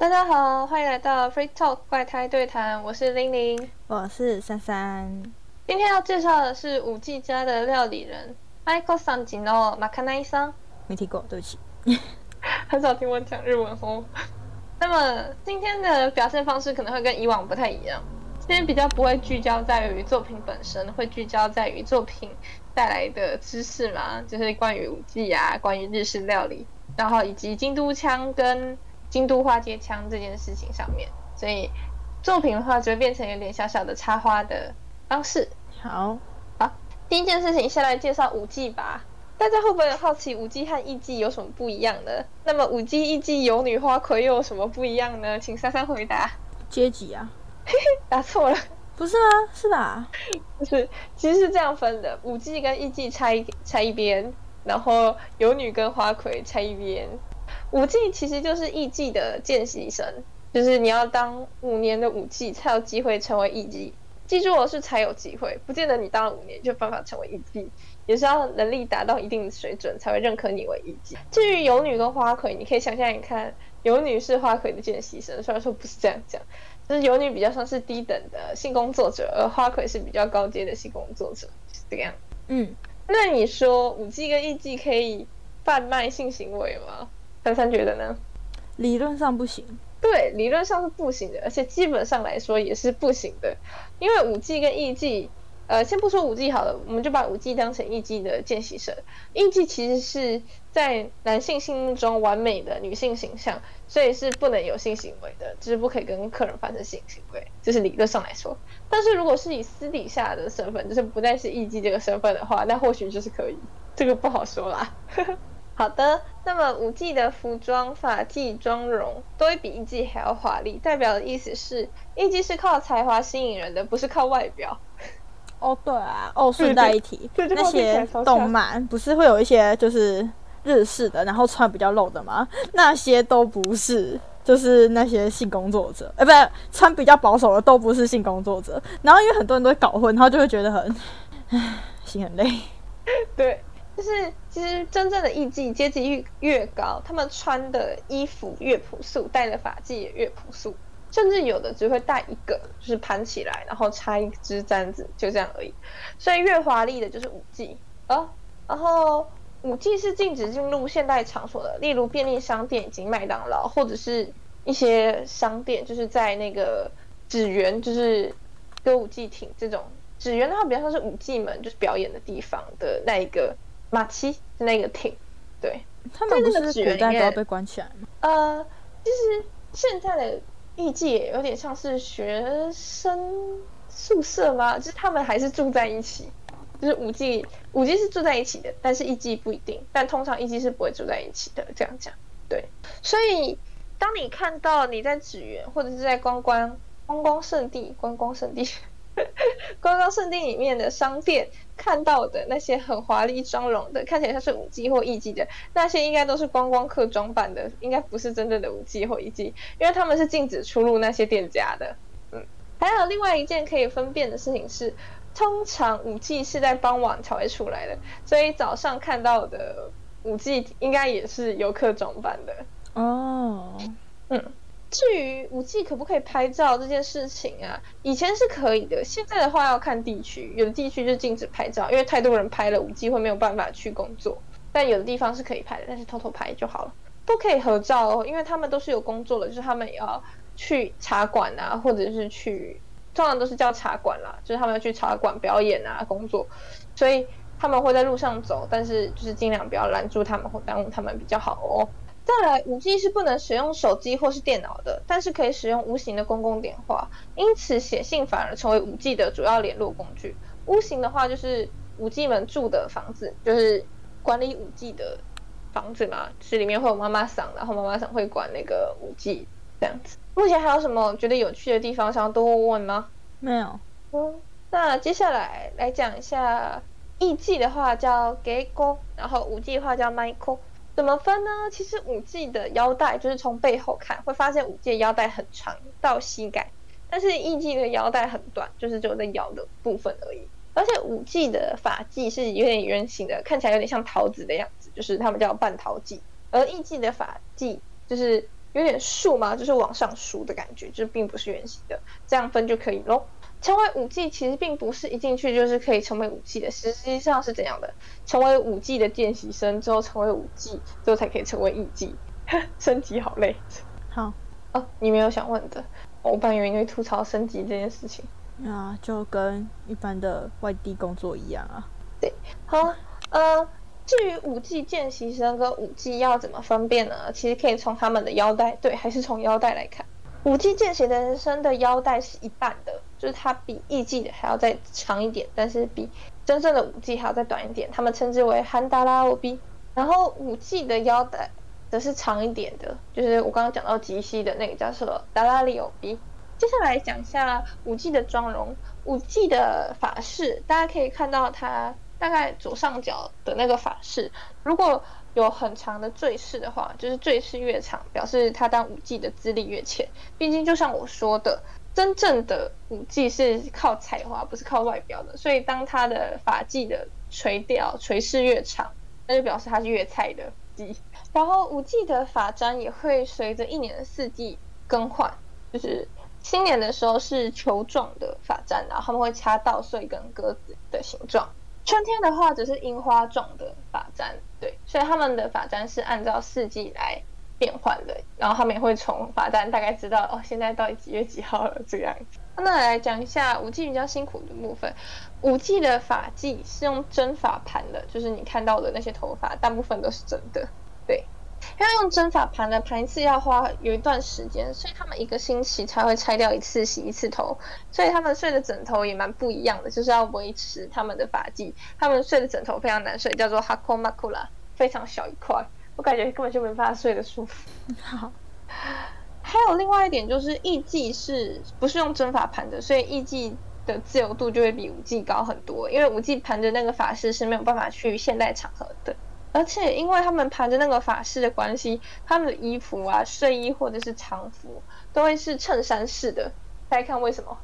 大家好，欢迎来到 Free Talk 怪胎对谈，我是玲玲，我是珊珊。今天要介绍的是五 G 家的料理人 Michael Sangino Makanai 桑，没听过，对不起。很少听我讲日文哦。那么今天的表现方式可能会跟以往不太一样，今天比较不会聚焦在于作品本身，会聚焦在于作品带来的知识嘛，就是关于五 G 啊，关于日式料理，然后以及京都腔跟京都花街腔这件事情上面，所以作品的话就会变成有点小小的插花的方式。好，好，第一件事情先来介绍五 G 吧。大家会不会好奇五 G 和艺伎有什么不一样呢？那么五 G 艺伎有女花魁又有什么不一样呢？请珊珊回答。阶级啊，答错了，不是吗？是吧？不是，其实是这样分的：五 G 跟艺伎拆一拆一边，然后有女跟花魁拆一边。五 G 其实就是艺伎的见习生，就是你要当五年的五 G 才有机会成为艺伎。记住我是才有机会，不见得你当了五年就办法成为艺伎，也是要能力达到一定的水准才会认可你为艺伎。至于游女跟花魁，你可以想象一看，游女是花魁的见习生，虽然说不是这样讲，就是游女比较像是低等的性工作者，而花魁是比较高阶的性工作者，是这样。嗯，那你说五 G 跟艺伎可以贩卖性行为吗？珊珊觉得呢？理论上不行。对，理论上是不行的，而且基本上来说也是不行的，因为五 G 跟艺伎，呃，先不说五 G 好了，我们就把五 G 当成艺伎的见习生。艺伎其实是在男性心目中完美的女性形象，所以是不能有性行为的，就是不可以跟客人发生性行为，这是理论上来说。但是如果是以私底下的身份，就是不再是艺伎这个身份的话，那或许就是可以，这个不好说啦。好的，那么五 G 的服装、发髻、妆容都会比一 G 还要华丽，代表的意思是，一 G 是靠才华吸引人的，不是靠外表。哦，对啊，哦，顺带一提，那些动漫不是会有一些就是日式的，然后穿比较露的吗？那些都不是，就是那些性工作者，哎，不是穿比较保守的都不是性工作者。然后因为很多人都会搞混，然后就会觉得很，唉，心很累。对。就是其实真正的艺伎阶级越越高，他们穿的衣服越朴素，戴的发髻也越朴素，甚至有的只会戴一个，就是盘起来，然后插一支簪子，就这样而已。所以越华丽的就是舞伎啊。然后舞伎是禁止进入现代场所的，例如便利商店以及麦当劳，或者是一些商店，就是在那个纸园，就是歌舞伎町这种纸园的话，比较像是舞伎们就是表演的地方的那一个。马七是那个艇，对，他们不是古代都要被关起来吗？呃，其实现在的艺伎有点像是学生宿舍吗？就是他们还是住在一起，就是五 G 五 G 是住在一起的，但是艺伎不一定，但通常艺伎是不会住在一起的。这样讲，对，所以当你看到你在纸园或者是在观光观光圣地观光圣地。观光圣地 里面的商店看到的那些很华丽妆容的，看起来像是五 G 或一 G 的那些，应该都是观光客装扮的，应该不是真正的五 G 或一 G，因为他们是禁止出入那些店家的。嗯，还有另外一件可以分辨的事情是，通常五 G 是在傍晚才会出来的，所以早上看到的五 G 应该也是游客装扮的。哦，嗯。至于五 G 可不可以拍照这件事情啊，以前是可以的，现在的话要看地区，有的地区就禁止拍照，因为太多人拍了，五 G 会没有办法去工作。但有的地方是可以拍的，但是偷偷拍就好了，都可以合照哦，因为他们都是有工作的，就是他们也要去茶馆啊，或者是去，通常都是叫茶馆啦，就是他们要去茶馆表演啊，工作，所以他们会在路上走，但是就是尽量不要拦住他们或耽误他们比较好哦。再来，五 G 是不能使用手机或是电脑的，但是可以使用无形的公共电话，因此写信反而成为五 G 的主要联络工具。无形的话，就是五 G 们住的房子，就是管理五 G 的房子嘛，是里面会有妈妈桑，然后妈妈桑会管那个五 G 这样子。目前还有什么觉得有趣的地方想要多问问吗？没有。嗯，那接下来来讲一下艺伎的话叫 Gego，然后五 G 的话叫 Michael。怎么分呢？其实五 G 的腰带就是从背后看会发现五 G 的腰带很长到膝盖，但是一 G 的腰带很短，就是只有在腰的部分而已。而且五 G 的发髻是有点圆形的，看起来有点像桃子的样子，就是他们叫半桃髻。而一 G 的发髻就是有点竖嘛，就是往上梳的感觉，就并不是圆形的，这样分就可以喽。成为五 G 其实并不是一进去就是可以成为五 G 的，实际上是怎样的？成为五 G 的见习生之后，成为五 G 之后才可以成为一 G，升级好累。好，哦，你没有想问的，我本以为你会吐槽升级这件事情。啊，就跟一般的外地工作一样啊。对，好，呃，至于五 G 见习生跟五 G 要怎么分辨呢？其实可以从他们的腰带，对，还是从腰带来看。五 G 见习的生的腰带是一半的，就是它比艺伎的还要再长一点，但是比真正的五 G 还要再短一点。他们称之为汉达拉欧 B。然后五 G 的腰带则是长一点的，就是我刚刚讲到极西的那个叫做达拉里欧 B。接下来讲一下五 G 的妆容，五 G 的发饰，大家可以看到它大概左上角的那个发饰，如果有很长的坠饰的话，就是坠饰越长，表示他当五 G 的资历越浅。毕竟就像我说的，真正的五 G 是靠才华，不是靠外表的。所以当他的发髻的垂钓垂饰越长，那就表示他是越菜的 G。然后五 G 的发簪也会随着一年的四季更换，就是新年的时候是球状的发簪，然后他们会插稻穗跟鸽子的形状。春天的话，只是樱花状的发簪，对，所以他们的发簪是按照四季来变换的，然后他们也会从发簪大概知道哦，现在到底几月几号了这个样子。那来讲一下五 G 比较辛苦的部分，五 G 的发髻是用真发盘的，就是你看到的那些头发，大部分都是真的，对。要用真发盘的盘一次要花有一段时间，所以他们一个星期才会拆掉一次洗一次头，所以他们睡的枕头也蛮不一样的，就是要维持他们的发髻。他们睡的枕头非常难睡，叫做 Hakomakura，非常小一块，我感觉根本就没办法睡得舒服。好，还有另外一点就是艺伎是不是用针法盘的，所以艺伎的自由度就会比五 G 高很多，因为五 G 盘的那个法式是没有办法去现代场合的。而且因为他们盘着那个法式的关系，他们的衣服啊、睡衣或者是长服都会是衬衫式的。大家看为什么？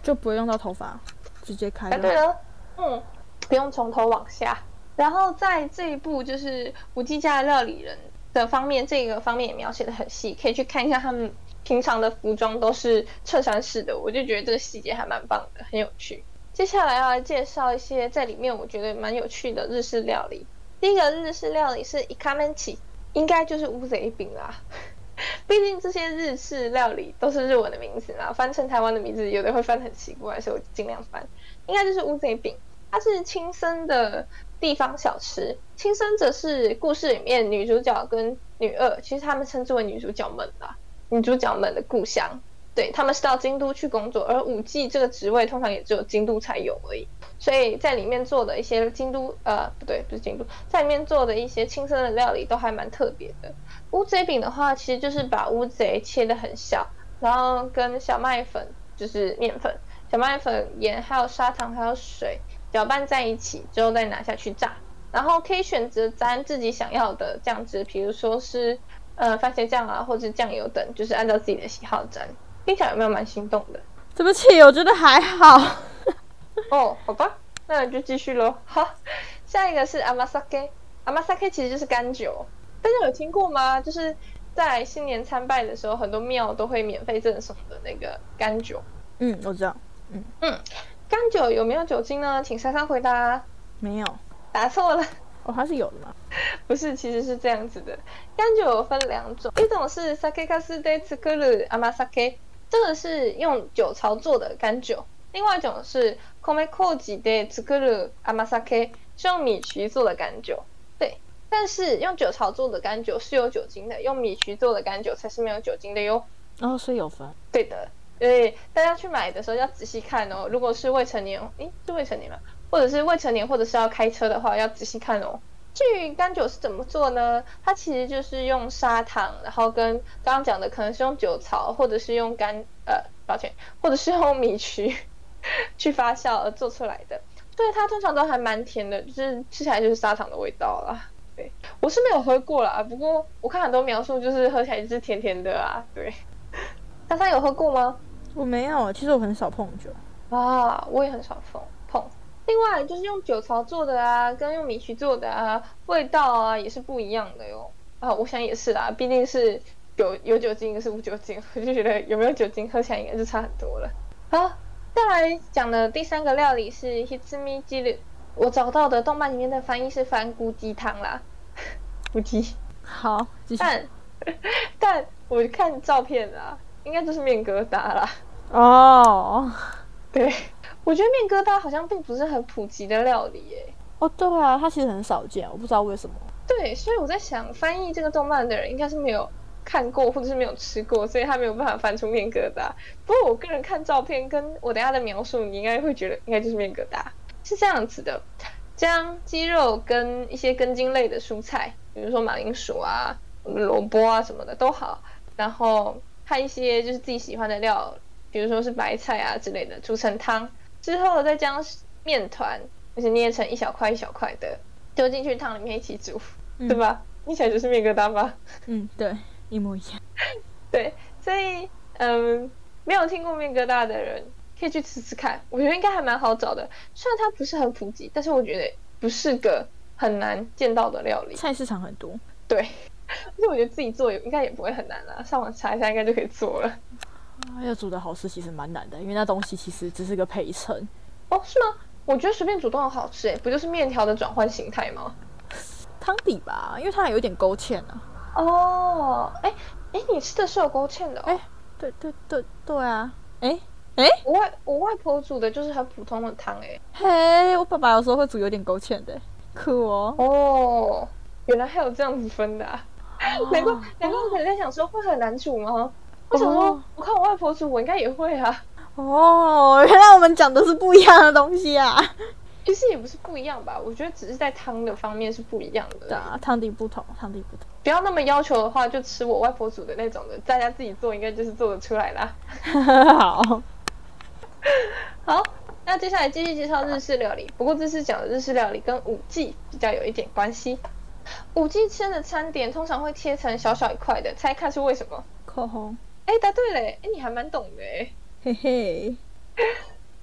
就不会用到头发，直接开。对了，嗯，不用从头往下。然后在这一部就是五 G 家的料理人的方面，这个方面也描写的很细，可以去看一下他们平常的服装都是衬衫式的，我就觉得这个细节还蛮棒的，很有趣。接下来要来介绍一些在里面我觉得蛮有趣的日式料理。第一个日式料理是伊卡门奇，应该就是乌贼饼啦。毕竟这些日式料理都是日文的名字啦，翻成台湾的名字有的会翻很奇怪，所以我尽量翻。应该就是乌贼饼，它是青森的地方小吃。青森则是故事里面女主角跟女二，其实他们称之为女主角们啦，女主角们的故乡。对他们是到京都去工作，而五 G 这个职位通常也只有京都才有而已。所以在里面做的一些京都呃不对不是京都，在里面做的一些轻生的料理都还蛮特别的。乌贼饼的话，其实就是把乌贼切的很小，然后跟小麦粉就是面粉、小麦粉、盐还有砂糖还有水搅拌在一起之后再拿下去炸，然后可以选择沾自己想要的酱汁，比如说是呃番茄酱啊或者酱油等，就是按照自己的喜好沾。听起来有没有蛮心动的？对不起，我觉得还好。哦，好吧，那就继续喽。好，下一个是阿玛萨克，阿玛萨克其实就是干酒，大家有听过吗？就是在新年参拜的时候，很多庙都会免费赠送的那个干酒。嗯，我知道。嗯嗯，干酒有没有酒精呢？请珊珊回答。没有，答错了。哦，它是有的吗？不是，其实是这样子的。干酒分两种，一种是 sake kasu de tsukuru amasake，这个是用酒槽做的干酒。另外一种是 kome koji de tsukuru amasake，是用米曲做的干酒。对，但是用酒槽做的干酒是有酒精的，用米曲做的干酒才是没有酒精的哟。哦，所以有分。对的，所以大家去买的时候要仔细看哦。如果是未成年，诶，是未成年吗？或者是未成年，或者是要开车的话，要仔细看哦。至于干酒是怎么做呢？它其实就是用砂糖，然后跟刚刚讲的可能是用酒槽，或者是用干呃，抱歉，或者是用米曲。去发酵而做出来的，对它通常都还蛮甜的，就是吃起来就是砂糖的味道啦。对我是没有喝过啦，不过我看很多描述就是喝起来就是甜甜的啊。对，莎莎有喝过吗？我没有，其实我很少碰酒啊，我也很少碰碰。另外就是用酒槽做的啊，跟用米曲做的啊，味道啊也是不一样的哟。啊，我想也是啦，毕竟是有有酒精，一个是无酒精，我就觉得有没有酒精喝起来应该是差很多了。好，再来讲的第三个料理是 Hitsumi Jiru，我找到的动漫里面的翻译是翻菇鸡汤啦，菇鸡。好，但 但我看照片啊，应该就是面疙瘩啦。哦，对，我觉得面疙瘩好像并不是很普及的料理耶。哦，对啊，它其实很少见，我不知道为什么。对，所以我在想，翻译这个动漫的人应该是没有看过或者是没有吃过，所以他没有办法翻出面疙瘩。不过我个人看照片跟我等下的描述，你应该会觉得应该就是面疙瘩，是这样子的：将鸡肉跟一些根茎类的蔬菜，比如说马铃薯啊、萝卜啊什么的都好，然后和一些就是自己喜欢的料，比如说是白菜啊之类的，煮成汤之后，再将面团就是捏成一小块一小块的，丢进去汤里面一起煮。对吧？听起来就是面疙瘩吧？嗯，对，一模一样。对，所以嗯，没有听过面疙瘩的人可以去吃吃看，我觉得应该还蛮好找的。虽然它不是很普及，但是我觉得不是个很难见到的料理。菜市场很多。对，而且我觉得自己做也应该也不会很难啦，上网查一下应该就可以做了。啊，要煮的好吃其实蛮难的，因为那东西其实只是个陪衬。哦，是吗？我觉得随便煮都很好吃，诶，不就是面条的转换形态吗？汤底吧，因为它还有点勾芡呢。哦，哎哎，你吃的是有勾芡的？哎，对对对对啊！哎哎，我外我外婆煮的就是很普通的汤哎。嘿，我爸爸有时候会煮有点勾芡的，酷哦。哦，原来还有这样子分的，啊！难怪难怪我可能在想说会很难煮吗？我想说，我看我外婆煮，我应该也会啊。哦，原来我们讲的是不一样的东西啊。其实也不是不一样吧，我觉得只是在汤的方面是不一样的。对啊，汤底不同，汤底不同。不要那么要求的话，就吃我外婆煮的那种的，大家自己做应该就是做得出来啦。好，好，那接下来继续介绍日式料理。不过这次讲的日式料理跟五 G 比较有一点关系。五 G 吃的餐点通常会切成小小一块的，猜看是为什么？口红。哎，答对嘞！哎，你还蛮懂的哎。嘿嘿。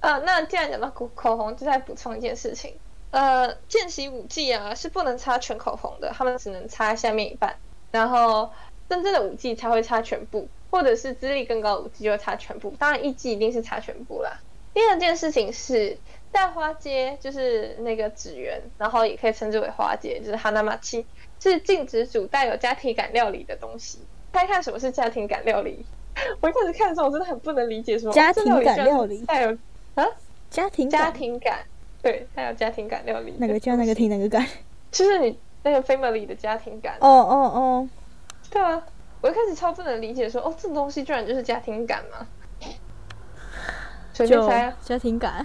呃，那既然讲到口口红，就再补充一件事情。呃，见习五 G 啊是不能擦全口红的，他们只能擦下面一半。然后真正的五 G 才会擦全部，或者是资历更高的五 G 就会擦全部。当然一 G 一定是擦全部啦。第二件事情是带花街，就是那个纸园，然后也可以称之为花街，就是哈纳玛七，是禁止煮带有家庭感料理的东西。猜看什么是家庭感料理？我一开始看的时候，我真的很不能理解，什么家庭感料理带有。啊，家庭家庭感，对，带有家庭感料理，哪个家哪个庭哪个感？就是你那个 family 的家庭感。哦哦哦，对啊，我一开始超不能理解，说哦，这东西居然就是家庭感吗？随便猜啊，家庭感。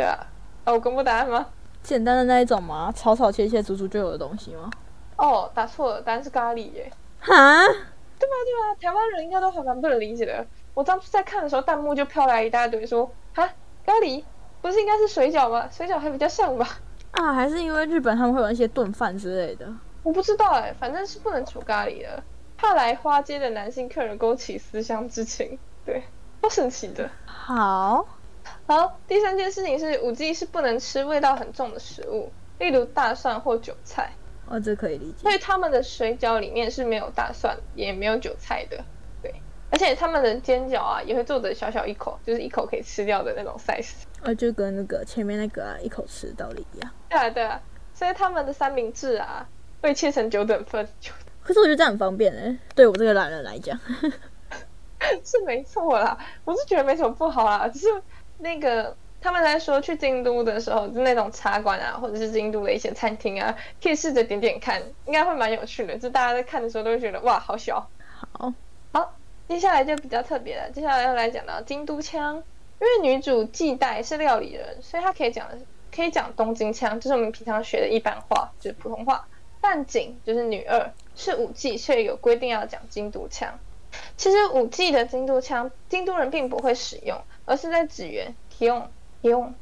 对啊，哦，我公布答案吗？简单的那一种吗？草草切切足足就有的东西吗？哦，答错了，答案是咖喱耶。哈？对吧对吧？台湾人应该都还蛮不能理解的。我当初在看的时候，弹幕就飘来一大堆说。哈，咖喱不是应该是水饺吗？水饺还比较像吧？啊，还是因为日本他们会有一些炖饭之类的？我不知道哎，反正是不能煮咖喱的，怕来花街的男性客人勾起思乡之情。对，好神奇的。好，好，第三件事情是五 G 是不能吃味道很重的食物，例如大蒜或韭菜。哦，这可以理解。所以他们的水饺里面是没有大蒜也没有韭菜的。对而且他们的煎饺啊，也会做的小小一口，就是一口可以吃掉的那种 size。啊，就跟那个前面那个啊，一口吃的道理一样。对啊，对啊。所以他们的三明治啊，会切成九等份。可是我觉得这样很方便哎，对我这个懒人来讲，是没错啦。我是觉得没什么不好啦，只是那个他们在说去京都的时候，就那种茶馆啊，或者是京都的一些餐厅啊，可以试着点点看，应该会蛮有趣的。就大家在看的时候都会觉得哇，好小。好，好。接下来就比较特别了，接下来要来讲到京都腔，因为女主纪代是料理人，所以她可以讲可以讲东京腔，就是我们平常学的一般话，就是普通话。但景就是女二是五季，却有规定要讲京都腔。其实五季的京都腔，京都人并不会使用，而是在指原用用，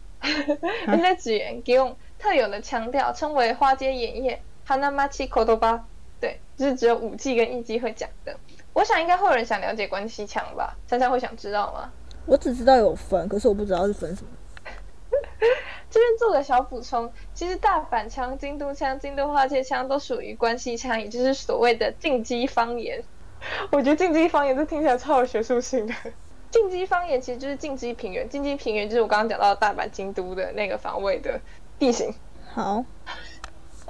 而在指原用特有的腔调，称为花街演叶 Hanamachi Kodoba，对，就是只有五季跟一季会讲的。我想应该会有人想了解关西腔吧？珊珊会想知道吗？我只知道有分，可是我不知道是分什么。这边做个小补充，其实大阪腔、京都腔、京都花街腔都属于关西腔，也就是所谓的进击方言。我觉得进击方言这听起来超有学术性的。进击方言其实就是进击平原，进击平原就是我刚刚讲到大阪、京都的那个方位的地形。好，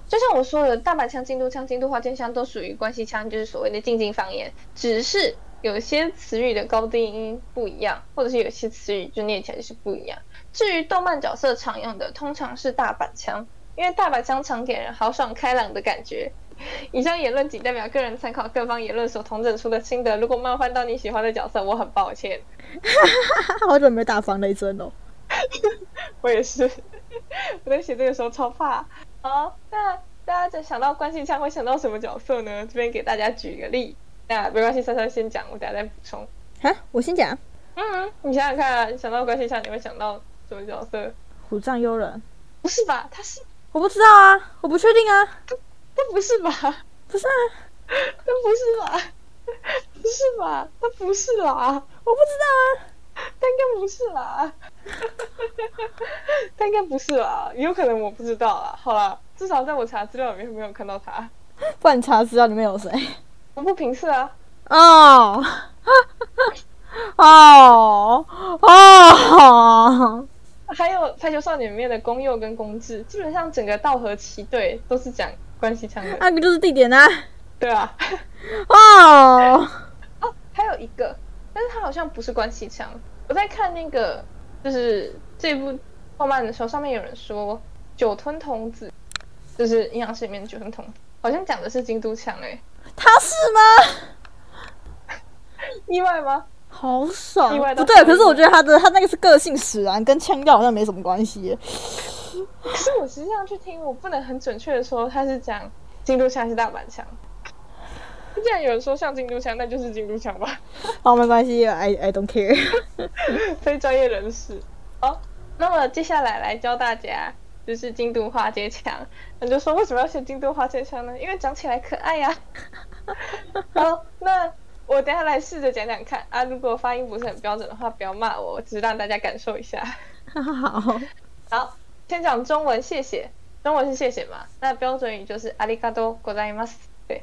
就像我说的，大阪腔、京都腔、京都花间腔都属于关西腔，就是所谓的进击方言，只是有些词语的高低音不一样，或者是有些词语就念起来就是不一样。至于动漫角色常用的，通常是大阪腔，因为大阪腔常给人豪爽开朗的感觉。以上言论仅代表个人参考，各方言论所统整出的心得。如果冒犯到你喜欢的角色，我很抱歉。好久没打防雷针哦。我也是，我在写这个时候超怕。好，那大家在想到关系腔会想到什么角色呢？这边给大家举一个例。那没关系，珊珊先讲，我等下再补充。哈，我先讲。嗯，你想想看，想到关系腔你会想到什么角色？虎杖悠人？不是吧？他是？我不知道啊，我不确定啊。他不是吧？不是啊，他不是吧？不是吧？他不是啦，我不知道啊，他应该不是啦，他应该不是啦，有可能我不知道啦。好了，至少在我查资料里面没有看到他。不然查资料里面有谁？我不平视啊。哦，哦，哦。还有《排球少年》里面的宫佑跟宫治，基本上整个道和旗队都是讲。关系强的，那个就是地点啊。对啊。哦哦，还有一个，但是他好像不是关系强。我在看那个，就是这部动漫的时候，上面有人说酒吞童子，就是阴阳师里面的酒吞童子，好像讲的是京都强哎。他是吗？意外吗？好爽。意外不对，可是我觉得他的他那个是个性使然，跟腔调好像没什么关系。可是我实际上去听，我不能很准确的说他是讲京都腔还是大阪腔。既然有人说像京都腔，那就是京都腔吧。好，没关系，I I don't care。非专业人士。好，那么接下来来教大家就是京都花街腔。那就说为什么要学京都花街腔呢？因为讲起来可爱呀。好，那我等下来试着讲讲看啊。如果发音不是很标准的话，不要骂我，只是让大家感受一下。好，好。先讲中文，谢谢。中文是谢谢嘛？那标准语就是阿里嘎多ございます。对，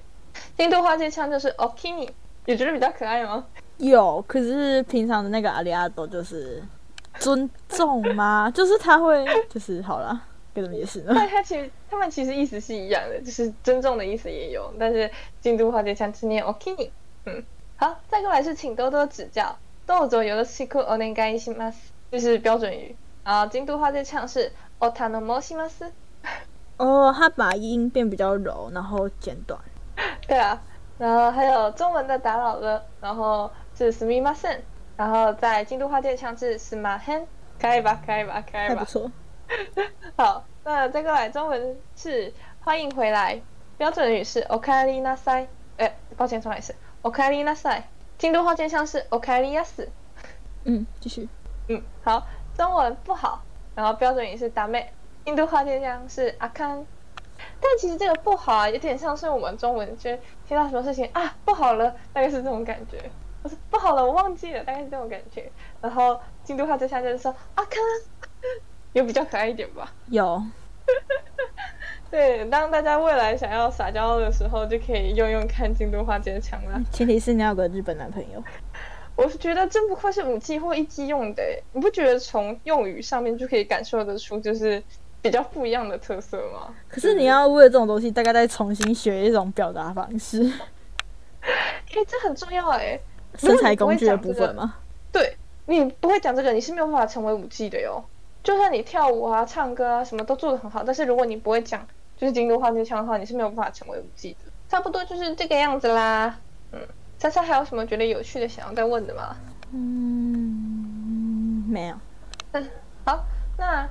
京都花街腔就是 okini，你觉得比较可爱吗？有，可是平常的那个阿里阿多就是尊重吗？就是他会，就是好了，该怎么解释呢？那他其实他们其实意思是一样的，就是尊重的意思也有，但是京都花街腔是念 okini。嗯，好，再过来是请多多指教。どうぞよろしくお願いします，就是标准语。 啊，京都花街腔是。哦，他能摸西吗？是哦，他把音变比较柔，然后简短。对啊，然后还有中文的打扰了，然后是すみません，然后在京都花店腔是すまへん，可以吧？可以吧？可以吧？不错。好，那再过来中文是欢迎回来，标准语是おかえりなさい。哎，抱歉，重来一次，おかえりなさい。京都花店腔是おかえりやす。嗯，继续。嗯，好， 中文不好。然后标准语是达妹，印度话就像是阿康，但其实这个不好啊，有点像是我们中文就听到什么事情啊不好了，大概是这种感觉。我说不好了，我忘记了，大概是这种感觉。然后印度话就像就是说阿康，有比较可爱一点吧？有。对，当大家未来想要撒娇的时候，就可以用用看京都话这个腔了。前提是你要有个日本男朋友。我是觉得真不愧是五 G 或一 G 用的，你不觉得从用语上面就可以感受得出就是比较不一样的特色吗？可是你要为了这种东西，大概再重新学一种表达方式。哎，这很重要哎，身材工具的部分吗？对，你不会讲这个，你是没有办法成为五 G 的哟。就算你跳舞啊、唱歌啊，什么都做得很好，但是如果你不会讲就是京都话那腔的话，你是没有办法成为五 G 的。差不多就是这个样子啦，嗯。莎莎还有什么觉得有趣的想要再问的吗？嗯，没有。嗯，好，那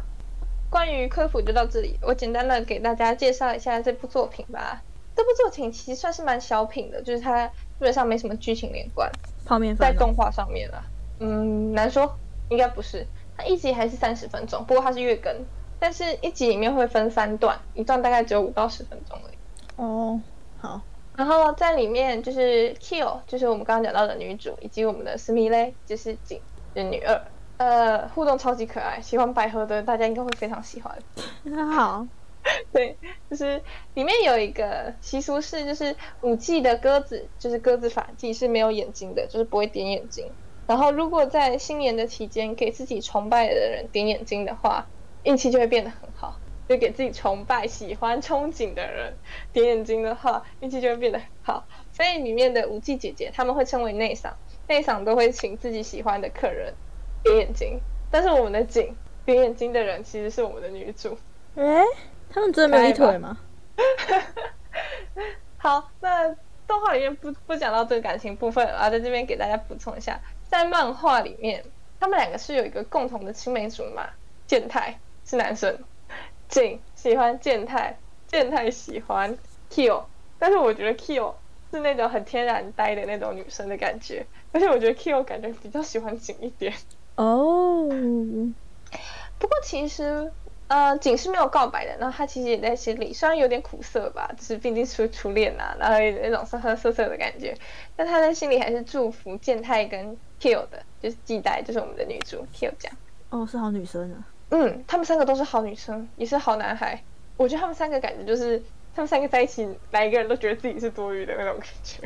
关于科普就到这里。我简单的给大家介绍一下这部作品吧。这部作品其实算是蛮小品的，就是它基本上没什么剧情连贯。泡面在动画上面了，嗯，难说，应该不是。它一集还是三十分钟，不过它是月更，但是一集里面会分三段，一段大概只有五到十分钟而已。哦，好。然后在里面就是 Kill，就是我们刚刚讲到的女主，以及我们的斯密雷，就是景的女二，呃，互动超级可爱，喜欢百合的大家应该会非常喜欢。好，对，就是里面有一个习俗是，就是五季的鸽子，就是鸽子法季是没有眼睛的，就是不会点眼睛。然后如果在新年的期间给自己崇拜的人点眼睛的话，运气就会变得很好。就给自己崇拜、喜欢、憧憬的人点眼睛的话，运气就会变得很好。所以里面的五季姐姐他们会称为内赏，内赏都会请自己喜欢的客人点眼睛。但是我们的景点眼睛的人其实是我们的女主。哎。他们真的没有一腿吗？好，那动画里面不不讲到这个感情部分啊，在这边给大家补充一下，在漫画里面，他们两个是有一个共同的青梅竹马，健太是男生，景喜欢健太，健太喜欢 Kyo，但是我觉得 Kyo 是那种很天然呆的那种女生的感觉，而且我觉得 Kyo 感觉比较喜欢景一点。哦，不过其实。呃，景是没有告白的，然后他其实也在心里，虽然有点苦涩吧，就是毕竟是初恋呐，然后有那种酸酸涩涩的感觉，但他在心里还是祝福健太跟 Kill 的，就是季代，就是我们的女主 Kill 这样。哦，是好女生啊。嗯，他们三个都是好女生，也是好男孩。我觉得他们三个感觉就是，他们三个在一起，哪一个人都觉得自己是多余的那种感觉。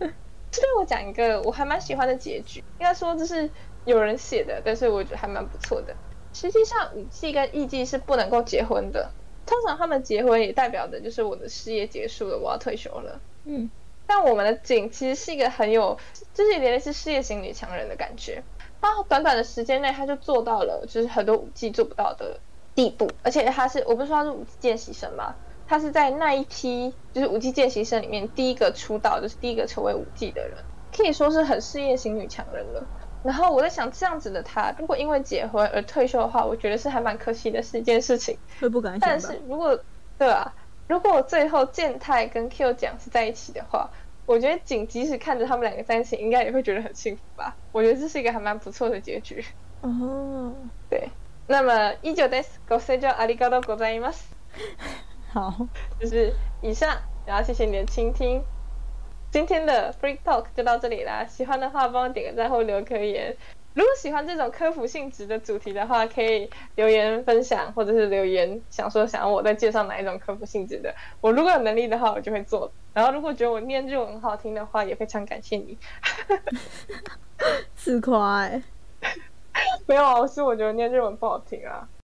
这边我讲一个我还蛮喜欢的结局，应该说这是有人写的，但是我觉得还蛮不错的。实际上，五季跟艺季是不能够结婚的。通常他们结婚也代表的就是我的事业结束了，我要退休了。嗯，但我们的景其实是一个很有，就是有点类似事业型女强人的感觉。她短短的时间内，他就做到了，就是很多五季做不到的地步。而且他是，我不是说他是五季见习生吗？他是在那一批就是五季见习生里面第一个出道，就是第一个成为五季的人，可以说是很事业型女强人了。然后我在想，这样子的他，如果因为结婚而退休的话，我觉得是还蛮可惜的是一件事情。会不敢想但是如果，对啊，如果最后健太跟 Q 奖是在一起的话，我觉得景即使看着他们两个在一起，应该也会觉得很幸福吧。我觉得这是一个还蛮不错的结局。哦，对。那么依旧です。ご清聴ありがとうございます。好，就是以上，然后谢谢你的倾听。今天的 Free Talk 就到这里啦，喜欢的话帮我点个赞或留个言。 如果喜欢这种科普性质的主题的话，可以留言分享或者是留言想说想要我再介绍哪一种科普性质的，我如果有能力的话我就会做。然后如果觉得我念日文很好听的话，也非常感谢你。自夸？没有啊，是我觉得念日文不好听啊。